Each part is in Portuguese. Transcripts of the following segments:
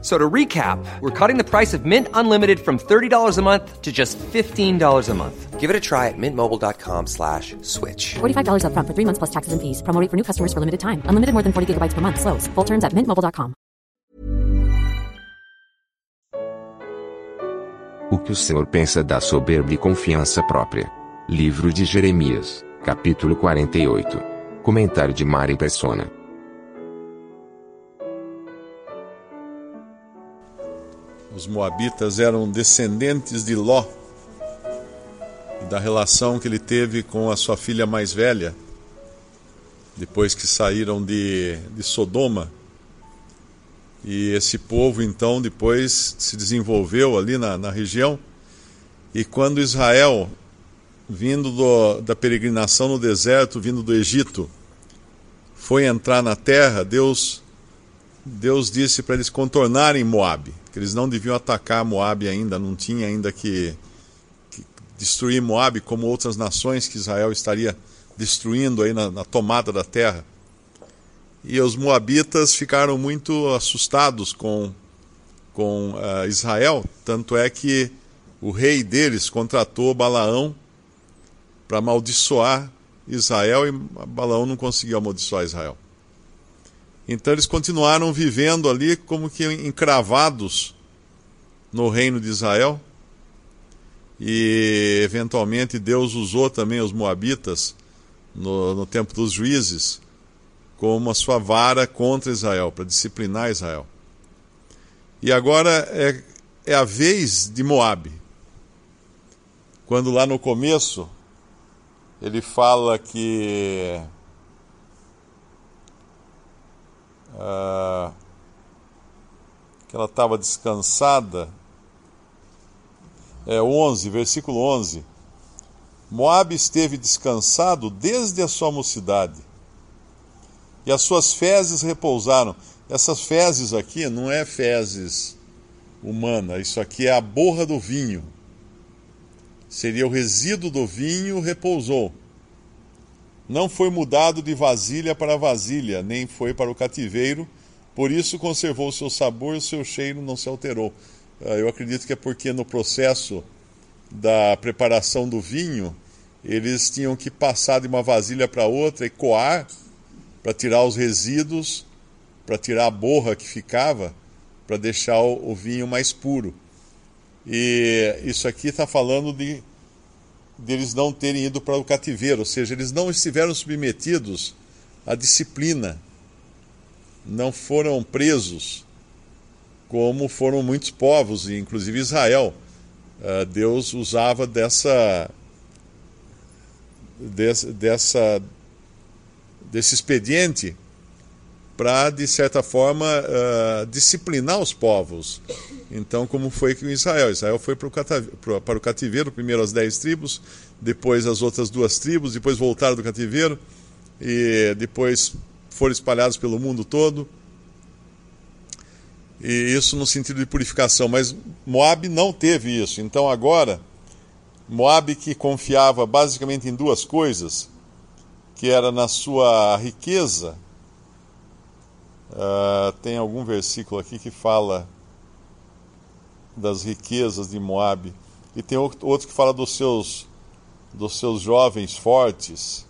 So to recap, we're cutting the price of Mint Unlimited from $30 a month to just $15 a month. Give it a try at mintmobile.com slash switch. $45 upfront for three months plus taxes and fees. Promo rate for new customers for limited time. Unlimited more than 40 gigabytes per month. Slows. Full terms at mintmobile.com. O que o Senhor pensa da soberba e confiança própria. Livro de Jeremias, capítulo 48. Comentário de Mari Persona. Os moabitas eram descendentes de Ló da relação que ele teve com a sua filha mais velha, depois que saíram de, de Sodoma. E esse povo, então, depois se desenvolveu ali na, na região. E quando Israel, vindo do, da peregrinação no deserto, vindo do Egito, foi entrar na terra, Deus, Deus disse para eles contornarem Moabe, que eles não deviam atacar Moabe ainda, não tinha ainda que, que destruir Moabe como outras nações que Israel estaria destruindo aí na, na tomada da terra. E os moabitas ficaram muito assustados com, com uh, Israel, tanto é que o rei deles contratou Balaão para amaldiçoar Israel e Balaão não conseguiu amaldiçoar Israel. Então eles continuaram vivendo ali como que encravados no reino de Israel. E eventualmente Deus usou também os moabitas no, no tempo dos juízes como a sua vara contra Israel, para disciplinar Israel. E agora é, é a vez de Moabe. Quando lá no começo ele fala que uh, que ela estava descansada. É 11, versículo 11. Moabe esteve descansado desde a sua mocidade e as suas fezes repousaram. Essas fezes aqui não é fezes humana, isso aqui é a borra do vinho. Seria o resíduo do vinho repousou. Não foi mudado de vasilha para vasilha, nem foi para o cativeiro, por isso conservou o seu sabor e o seu cheiro não se alterou. Ah, eu acredito que é porque no processo da preparação do vinho, eles tinham que passar de uma vasilha para outra e coar para tirar os resíduos, para tirar a borra que ficava, para deixar o, o, vinho mais puro. E isso aqui está falando de deles não terem ido para o cativeiro, ou seja, eles não estiveram submetidos à disciplina, não foram presos, como foram muitos povos, inclusive Israel. Uh, Deus usava dessa, dessa desse expediente para, de certa forma, uh, disciplinar os povos. Então, como foi com Israel? Israel foi para o cativeiro, primeiro as dez tribos, depois as outras duas tribos, depois voltaram do cativeiro, e depois foram espalhados pelo mundo todo. E isso no sentido de purificação. Mas Moab não teve isso. Então, agora, Moab que confiava basicamente em duas coisas, que era na sua riqueza. Uh, tem algum versículo aqui que fala das riquezas de Moabe e tem outro que fala dos seus dos seus jovens fortes.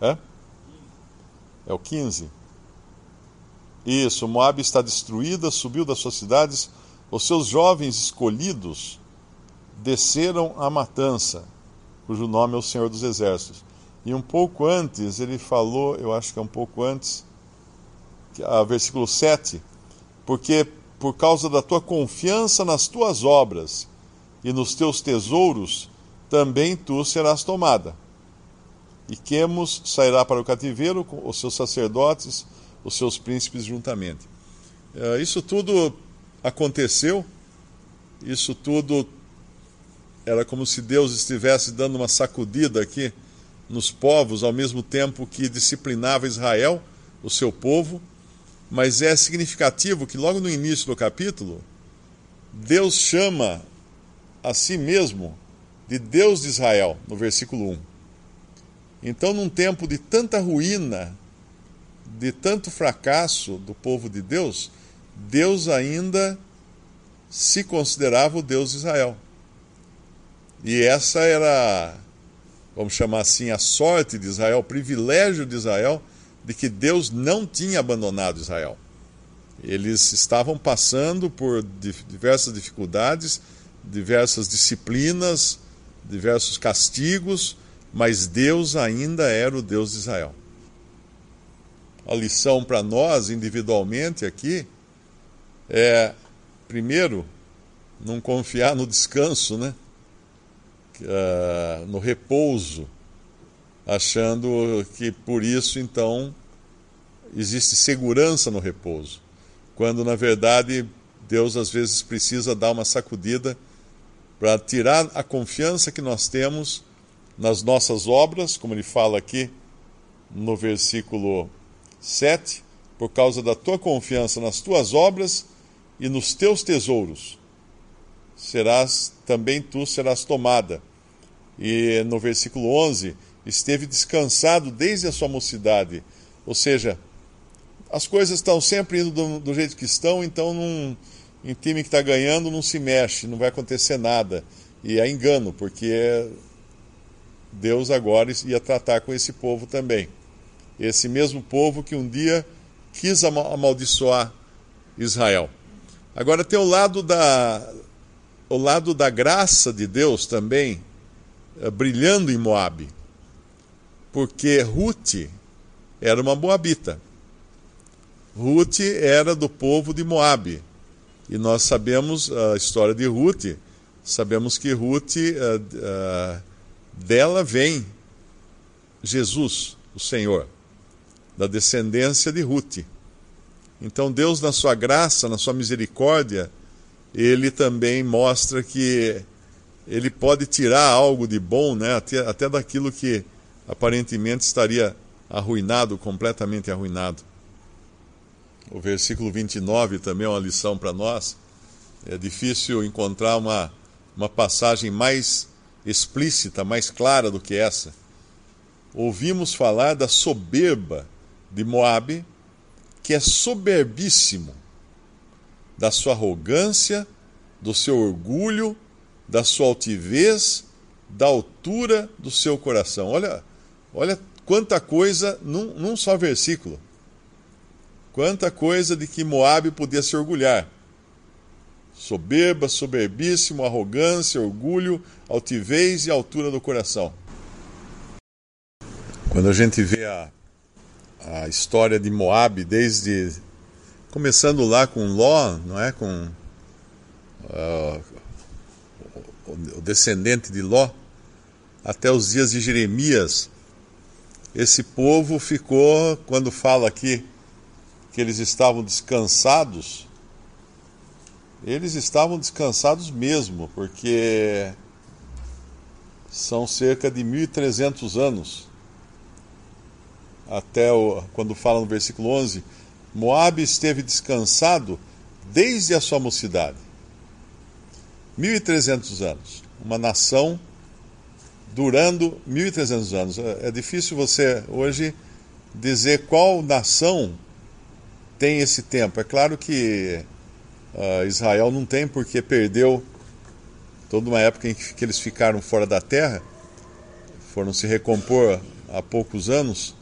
É? É o 15. Isso, Moabe está destruída, subiu das suas cidades, os seus jovens escolhidos desceram à matança cujo nome é o Senhor dos Exércitos. E um pouco antes, ele falou, eu acho que é um pouco antes, a versículo 7, porque por causa da tua confiança nas tuas obras e nos teus tesouros, também tu serás tomada. E Quemos sairá para o cativeiro com os seus sacerdotes, os seus príncipes juntamente. Eh, isso tudo aconteceu, isso tudo era como se Deus estivesse dando uma sacudida aqui nos povos, ao mesmo tempo que disciplinava Israel, o seu povo, mas é significativo que logo no início do capítulo, Deus chama a si mesmo de Deus de Israel, no versículo 1. Então, num tempo de tanta ruína, de tanto fracasso do povo de Deus, Deus ainda se considerava o Deus de Israel. E essa era, vamos chamar assim, a sorte de Israel, o privilégio de Israel de que Deus não tinha abandonado Israel. Eles estavam passando por diversas dificuldades, diversas disciplinas, diversos castigos, mas Deus ainda era o Deus de Israel. A lição para nós individualmente aqui é, primeiro, não confiar no descanso, né? Uh, no repouso, achando que por isso então existe segurança no repouso, quando na verdade Deus às vezes precisa dar uma sacudida para tirar a confiança que nós temos nas nossas obras, como ele fala aqui no versículo 7, por causa da tua confiança nas tuas obras e nos teus tesouros, serás também tu serás tomada. E no versículo 11, esteve descansado desde a sua mocidade. Ou seja, as coisas estão sempre indo do, do jeito que estão, então num, em time que está ganhando não se mexe, não vai acontecer nada. E é engano, porque Deus agora ia tratar com esse povo também. Esse mesmo povo que um dia quis amaldiçoar Israel. Agora tem o lado da, o lado da graça de Deus também brilhando em Moabe. Porque Ruth era uma moabita. Ruth era do povo de Moabe. E nós sabemos a história de Ruth, sabemos que Ruth, uh, uh, dela vem Jesus, o Senhor, da descendência de Ruth. Então Deus, na sua graça, na sua misericórdia, ele também mostra que ele pode tirar algo de bom, né, até, até daquilo que aparentemente estaria arruinado, completamente arruinado. O versículo 29 também é uma lição para nós. É difícil encontrar uma, uma passagem mais explícita, mais clara do que essa. Ouvimos falar da soberba de Moabe que é soberbíssimo, da sua arrogância, do seu orgulho, da sua altivez, da altura do seu coração. Olha, olha quanta coisa num, num só versículo. Quanta coisa de que Moabe podia se orgulhar. Soberba, soberbíssimo, arrogância, orgulho, altivez e altura do coração. Quando a gente vê a a história de Moab desde começando lá com Ló, não é, com uh, o descendente de Ló, até os dias de Jeremias. Esse povo ficou, quando fala aqui que eles estavam descansados, eles estavam descansados mesmo, porque são cerca de 1.300 anos até o, quando fala no versículo 11, Moabe esteve descansado desde a sua mocidade. 1300 anos. Uma nação durando 1300 anos. É, é difícil você hoje dizer qual nação tem esse tempo. É claro que uh, Israel não tem porque perdeu toda uma época em que, que eles ficaram fora da terra, foram se recompor há poucos anos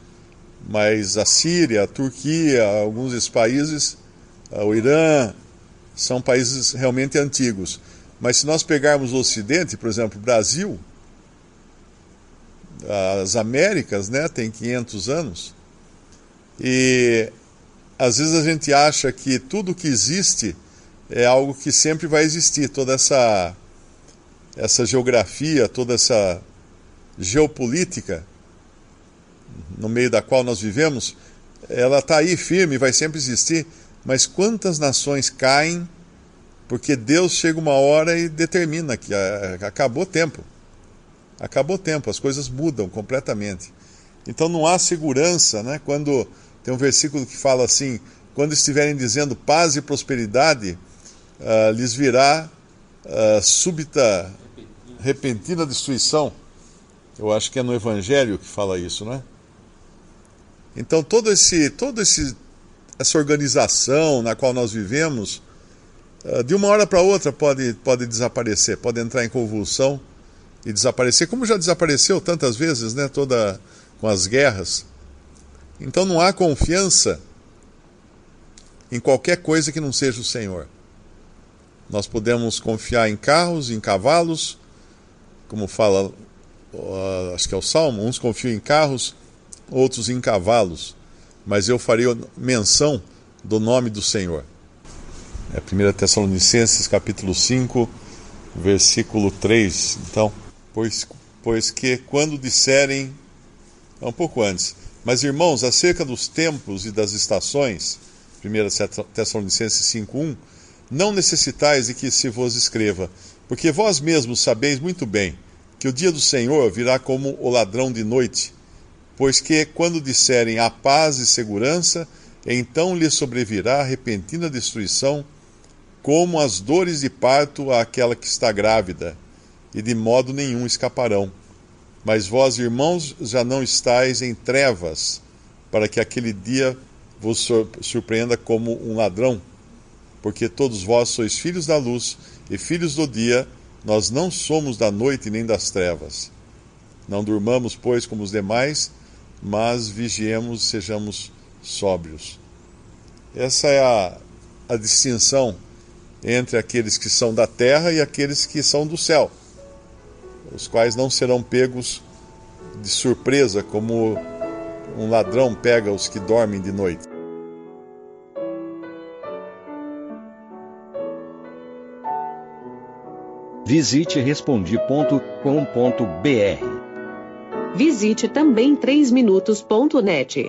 mas a Síria, a Turquia, alguns países, ah, o Irã, são países realmente antigos. Mas se nós pegarmos o Ocidente, por exemplo, o Brasil, as Américas, né, tem 500 anos, e às vezes a gente acha que tudo que existe é algo que sempre vai existir, toda essa essa geografia, toda essa geopolítica no meio da qual nós vivemos, ela está aí firme, vai sempre existir, mas quantas nações caem porque Deus chega uma hora e determina que acabou o tempo. Acabou o tempo, as coisas mudam completamente. Então não há segurança, né? Quando tem um versículo que fala assim: quando estiverem dizendo paz e prosperidade, uh, lhes virá uh, súbita, repentina destruição. Eu acho que é no Evangelho que fala isso, não é? Então todo esse, todo esse, essa organização na qual nós vivemos, de uma hora para outra pode, pode desaparecer, pode entrar em convulsão e desaparecer, como já desapareceu tantas vezes, né? Toda com as guerras. Então não há confiança em qualquer coisa que não seja o Senhor. Nós podemos confiar em carros, em cavalos, como fala, acho que é o Salmo, uns confiam em carros, outros em cavalos, mas eu farei menção do nome do Senhor. É 1 Tessalonicenses capítulo 5, versículo 3. Então, pois, pois que quando disserem, é um pouco antes, mas irmãos, acerca dos tempos e das estações, 1 Tessalonicenses 5.1, não necessitais de que se vos escreva, porque vós mesmos sabeis muito bem que o dia do Senhor virá como o ladrão de noite, pois que, quando disserem a paz e segurança, então lhe sobrevirá repentina destruição, como as dores de parto àquela que está grávida, e de modo nenhum escaparão. Mas vós, irmãos, já não estáis em trevas, para que aquele dia vos surpreenda como um ladrão porque todos vós sois filhos da luz e filhos do dia, nós não somos da noite nem das trevas. Não durmamos, pois, como os demais, mas vigiemos e sejamos sóbrios. Essa é a, a distinção entre aqueles que são da terra e aqueles que são do céu, os quais não serão pegos de surpresa, como um ladrão pega os que dormem de noite. Visite respondi.com.br. Visite também 3minutos.net.